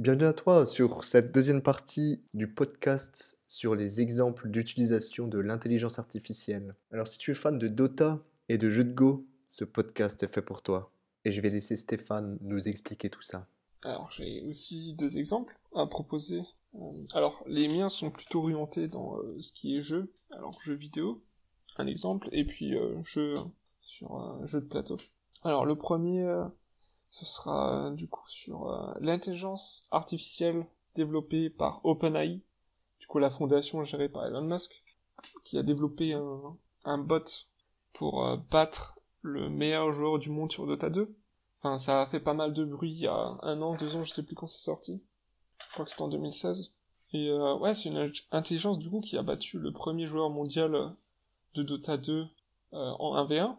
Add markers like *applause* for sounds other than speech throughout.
Bienvenue à toi sur cette deuxième partie du podcast sur les exemples d'utilisation de l'intelligence artificielle. Alors si tu es fan de Dota et de jeux de Go, ce podcast est fait pour toi. Et je vais laisser Stéphane nous expliquer tout ça. Alors j'ai aussi deux exemples à proposer. Euh, alors les miens sont plutôt orientés dans euh, ce qui est jeu, alors jeu vidéo, un exemple, et puis euh, jeu sur un jeu de plateau. Alors le premier, ce sera du coup sur l'intelligence artificielle développée par OpenAI, du coup la fondation gérée par Elon Musk, qui a développé un, bot pour battre le meilleur joueur du monde sur Dota 2. Enfin, ça a fait pas mal de bruit il y a un an, deux ans, je sais plus quand c'est sorti. Je crois que c'était en 2016. Et euh, ouais, c'est une intelligence du coup qui a battu le premier joueur mondial euh, de Dota 2 euh, en 1v1.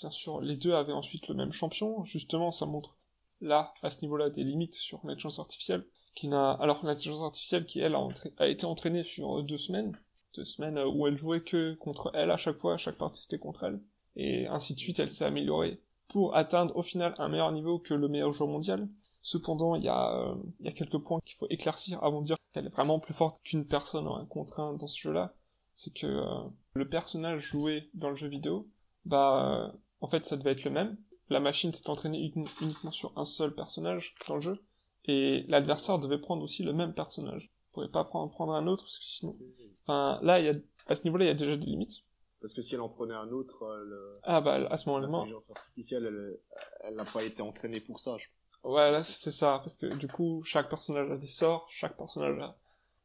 Bien sûr, les deux avaient ensuite le même champion. Justement, ça montre là, à ce niveau-là, des limites sur l'intelligence artificielle, qui n'a, alors l'intelligence artificielle qui elle a, été entraînée sur deux semaines, deux semaines où elle jouait que contre elle à chaque fois, chaque partie c'était contre elle, et ainsi de suite, elle s'est améliorée pour atteindre au final un meilleur niveau que le meilleur joueur mondial. Cependant, il y a, euh, quelques points qu'il faut éclaircir avant de dire qu'elle est vraiment plus forte qu'une personne en un contre un dans ce jeu-là. C'est que euh, le personnage joué dans le jeu vidéo, bah, en fait, ça devait être le même. La machine s'est entraînée uniquement sur un seul personnage dans le jeu, et l'adversaire devait prendre aussi le même personnage. Il pouvait pas prendre, prendre un autre, parce que sinon, enfin, là, il y a, à ce niveau-là, il y a déjà des limites. Parce que si elle en prenait un autre, euh, ah bah à ce moment-là, l'intelligence artificielle, elle, n'a pas été entraînée pour ça. Je... Ouais, là c'est ça, parce que du coup, chaque personnage a des sorts, chaque personnage a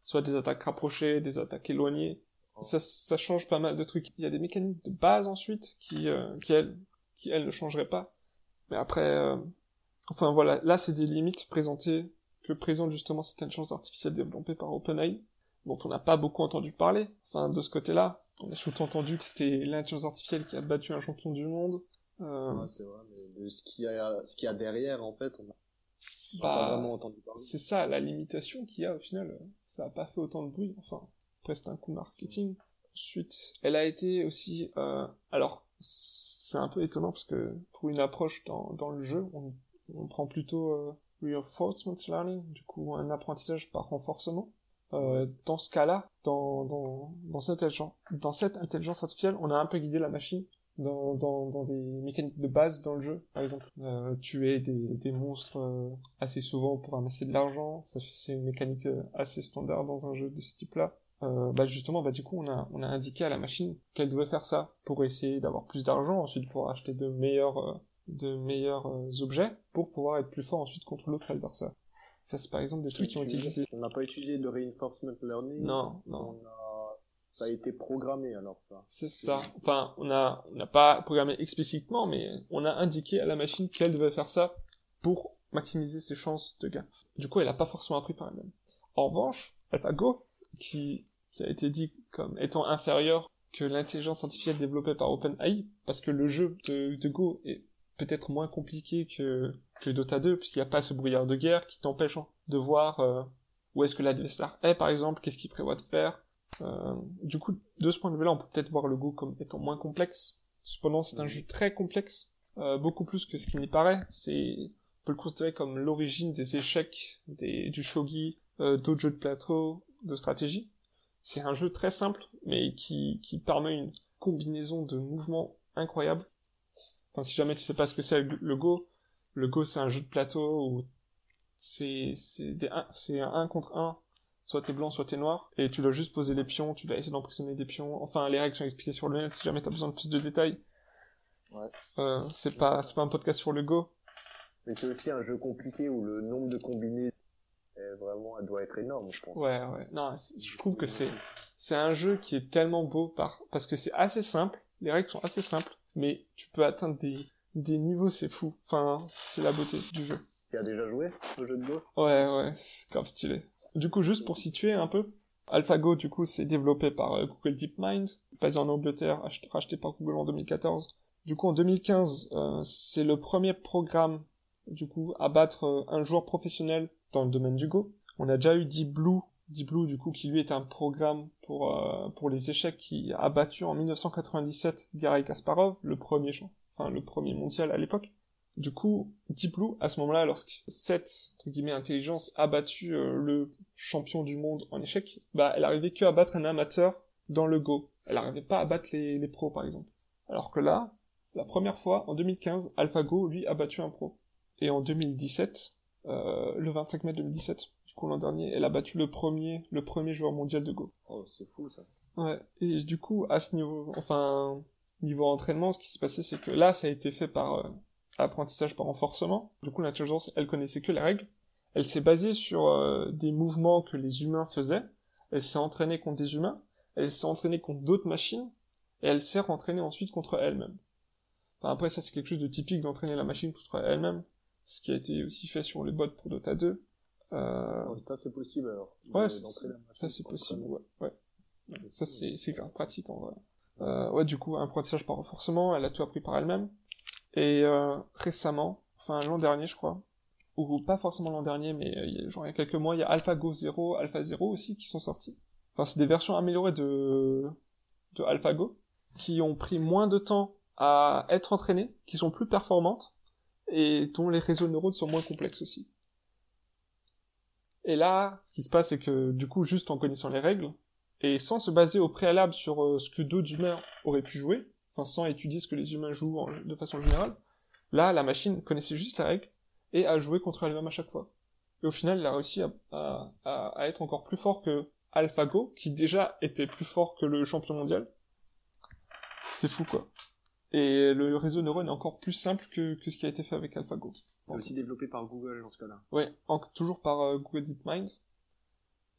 soit des attaques rapprochées, des attaques éloignées. Ça, ça change pas mal de trucs. Il y a des mécaniques de base ensuite qui, euh, qui elles, qui elles ne changeraient pas. Mais après, euh, enfin voilà, là c'est des limites présentées que présente justement cette intelligence artificielle développée par OpenAI, dont on n'a pas beaucoup entendu parler. Enfin de ce côté-là, on a sous-entendu que c'était l'intelligence artificielle qui a battu un champion du monde. Euh... c'est vrai, mais ce qu'il y a, ce qu'il y a derrière, en fait, on a bah, pas vraiment entendu parler. C'est ça, la limitation qu'il y a, au final, ça a pas fait autant de bruit. Enfin, après, c'était un coup marketing. Ensuite, elle a été aussi, euh, alors, c'est un peu étonnant parce que pour une approche dans, dans le jeu, on, on prend plutôt euh, reinforcement learning, du coup un apprentissage par renforcement. Euh, dans ce cas-là, dans, dans, dans, cette intelligence, dans cette intelligence artificielle, on a un peu guidé la machine dans, dans, dans des mécaniques de base dans le jeu. Par exemple, euh, tuer des, des monstres euh, assez souvent pour amasser de l'argent. C'est une mécanique euh, assez standard dans un jeu de ce type-là. Euh, bah justement, bah du coup, on a, on a indiqué à la machine qu'elle devait faire ça pour essayer d'avoir plus d'argent, ensuite pour acheter de meilleurs, de meilleurs objets, pour pouvoir être plus fort ensuite contre l'autre adversaire. Ça, c'est par exemple des trucs qui ont été utilisés. On n'a pas utilisé de reinforcement learning? Non, non. Ça a été programmé alors ça. C'est ça. Enfin, on a, on n'a pas programmé explicitement, mais on a indiqué à la machine qu'elle devait faire ça pour maximiser ses chances de gain. Du coup, elle n'a pas forcément appris par elle-même. En revanche, AlphaGo, qui, qui a été dit comme étant inférieur que l'intelligence artificielle développée par OpenAI, parce que le jeu de, Go est peut-être moins compliqué que, que Dota 2, puisqu'il n'y a pas ce brouillard de guerre qui t'empêche de voir euh, où est-ce que l'adversaire est, par exemple, qu'est-ce qu'il prévoit de faire. Euh, du coup, de ce point de vue-là, on peut peut-être voir le Go comme étant moins complexe. Cependant, c'est un jeu très complexe, euh, beaucoup plus que ce qui n'y paraît. C'est, on peut le considérer comme l'origine des échecs, des, du shogi, d'autres jeux de plateau, de stratégie. C'est un jeu très simple, mais qui, qui permet une combinaison de mouvements incroyables Enfin, si jamais tu sais pas ce que c'est le Go, le Go c'est un jeu de plateau où c'est c'est un 1 contre 1, soit t'es blanc, soit t'es noir, et tu dois juste poser les pions, tu dois essayer d'emprisonner des pions. Enfin, les règles sont expliquées sur le net si jamais t'as besoin de plus de détails. Ouais. Euh, c'est pas c'est pas un podcast sur le Go. Mais c'est aussi un jeu compliqué où le nombre de combinés est vraiment elle doit être énorme, je pense. Ouais, ouais. Non, je trouve que c'est c'est un jeu qui est tellement beau par parce que c'est assez simple, les règles sont assez simples mais tu peux atteindre des, des niveaux, c'est fou. Enfin, c'est la beauté du jeu. Tu as déjà joué au jeu de Go Ouais, ouais, c'est grave stylé. Du coup, juste pour situer un peu, AlphaGo, du coup, c'est développé par euh, Google DeepMind, basé en Angleterre, racheté par Google en 2014. Du coup, en 2015, euh, c'est le premier programme, du coup, à battre euh, un joueur professionnel dans le domaine du Go. On a déjà eu Deep Blue Deep Blue, du coup, qui lui est un programme pour, euh, pour les échecs qui a battu en 1997 Garry Kasparov, le premier, enfin, le premier mondial à l'époque. Du coup, Deep Blue, à ce moment-là, lorsque cette, entre guillemets, intelligence a battu euh, le champion du monde en échec, bah, elle arrivait que à battre un amateur dans le Go. Elle arrivait pas à battre les, les pros, par exemple. Alors que là, la première fois, en 2015, AlphaGo, lui, a battu un pro. Et en 2017, euh, le 25 mai 2017, du coup l'an dernier, elle a battu le premier, le premier joueur mondial de Go. Oh, c'est fou ça. Ouais. Et du coup, à ce niveau, enfin, niveau entraînement, ce qui s'est passé, c'est que là, ça a été fait par euh, apprentissage par renforcement. Du coup, l'intelligence, elle connaissait que les règles. Elle s'est basée sur euh, des mouvements que les humains faisaient. Elle s'est entraînée contre des humains. Elle s'est entraînée contre d'autres machines. Et elle s'est entraînée ensuite contre elle-même. Enfin, après, ça, c'est quelque chose de typique d'entraîner la machine contre elle-même. Ce qui a été aussi fait sur les bots pour Dota 2. Euh... Ça, c'est possible alors. Ouais, ça c'est possible, ouais. ouais. Ça c'est c'est grave pratique en vrai. Euh, ouais, du coup, apprentissage par renforcement, elle a tout appris par elle-même. Et euh, récemment, enfin l'an dernier je crois, ou pas forcément l'an dernier, mais euh, il y a, genre il y a quelques mois, il y a AlphaGo 0, Alpha 0 aussi qui sont sortis. Enfin, c'est des versions améliorées de de AlphaGo qui ont pris moins de temps à être entraînées, qui sont plus performantes et dont les réseaux de neurones sont moins complexes aussi. Et là, ce qui se passe, c'est que du coup, juste en connaissant les règles, et sans se baser au préalable sur euh, ce que d'autres humains auraient pu jouer, enfin sans étudier ce que les humains jouent en- de façon générale, là, la machine connaissait juste la règle et a joué contre elle-même à chaque fois. Et au final, elle a réussi à- à être encore plus fort que AlphaGo, qui déjà était plus fort que le champion mondial. C'est fou, quoi. Et le réseau neurone est encore plus simple que, que ce qui a été fait avec AlphaGo. C'est aussi développé par Google dans ce cas-là. Ouais, en- toujours par euh, Google DeepMind.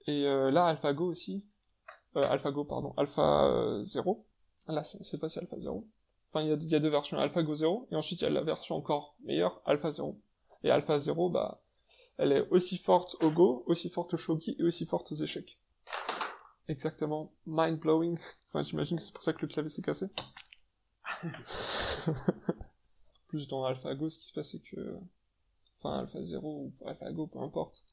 Et euh, là, AlphaGo aussi. Euh, AlphaGo, pardon. Alpha euh, 0. Là, c'est- fois-ci Alpha 0. Enfin, il y a, il y a deux versions. AlphaGo 0. Et ensuite, il y a la version encore meilleure, Alpha 0. Et Alpha 0, bah, elle est aussi forte au Go, aussi forte au Shogi et aussi forte aux échecs. Exactement. Mind-blowing. *laughs* Enfin, j'imagine que c'est pour ça que le clavier s'est cassé. *laughs* Plus dans AlphaGo, ce qui se passe, c'est que enfin Alpha 0 ou Alpha Go, peu importe.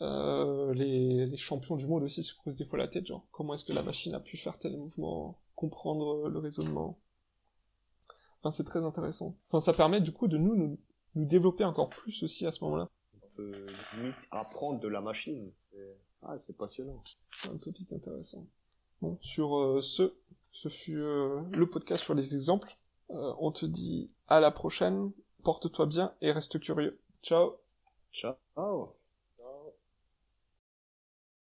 Euh, les, les champions du monde aussi se creusent des fois la tête, genre comment est-ce que la machine a pu faire tel mouvement, comprendre le raisonnement. Enfin, c'est très intéressant. Enfin, ça permet du coup de nous, nous, nous développer encore plus aussi à ce moment-là. On peut apprendre de la machine. C'est ah, c'est passionnant. C'est un topic intéressant. Bon, sur euh, ce, ce fut euh, le podcast sur les exemples. Euh, on te dit à la prochaine, porte-toi bien et reste curieux. Ciao Ciao.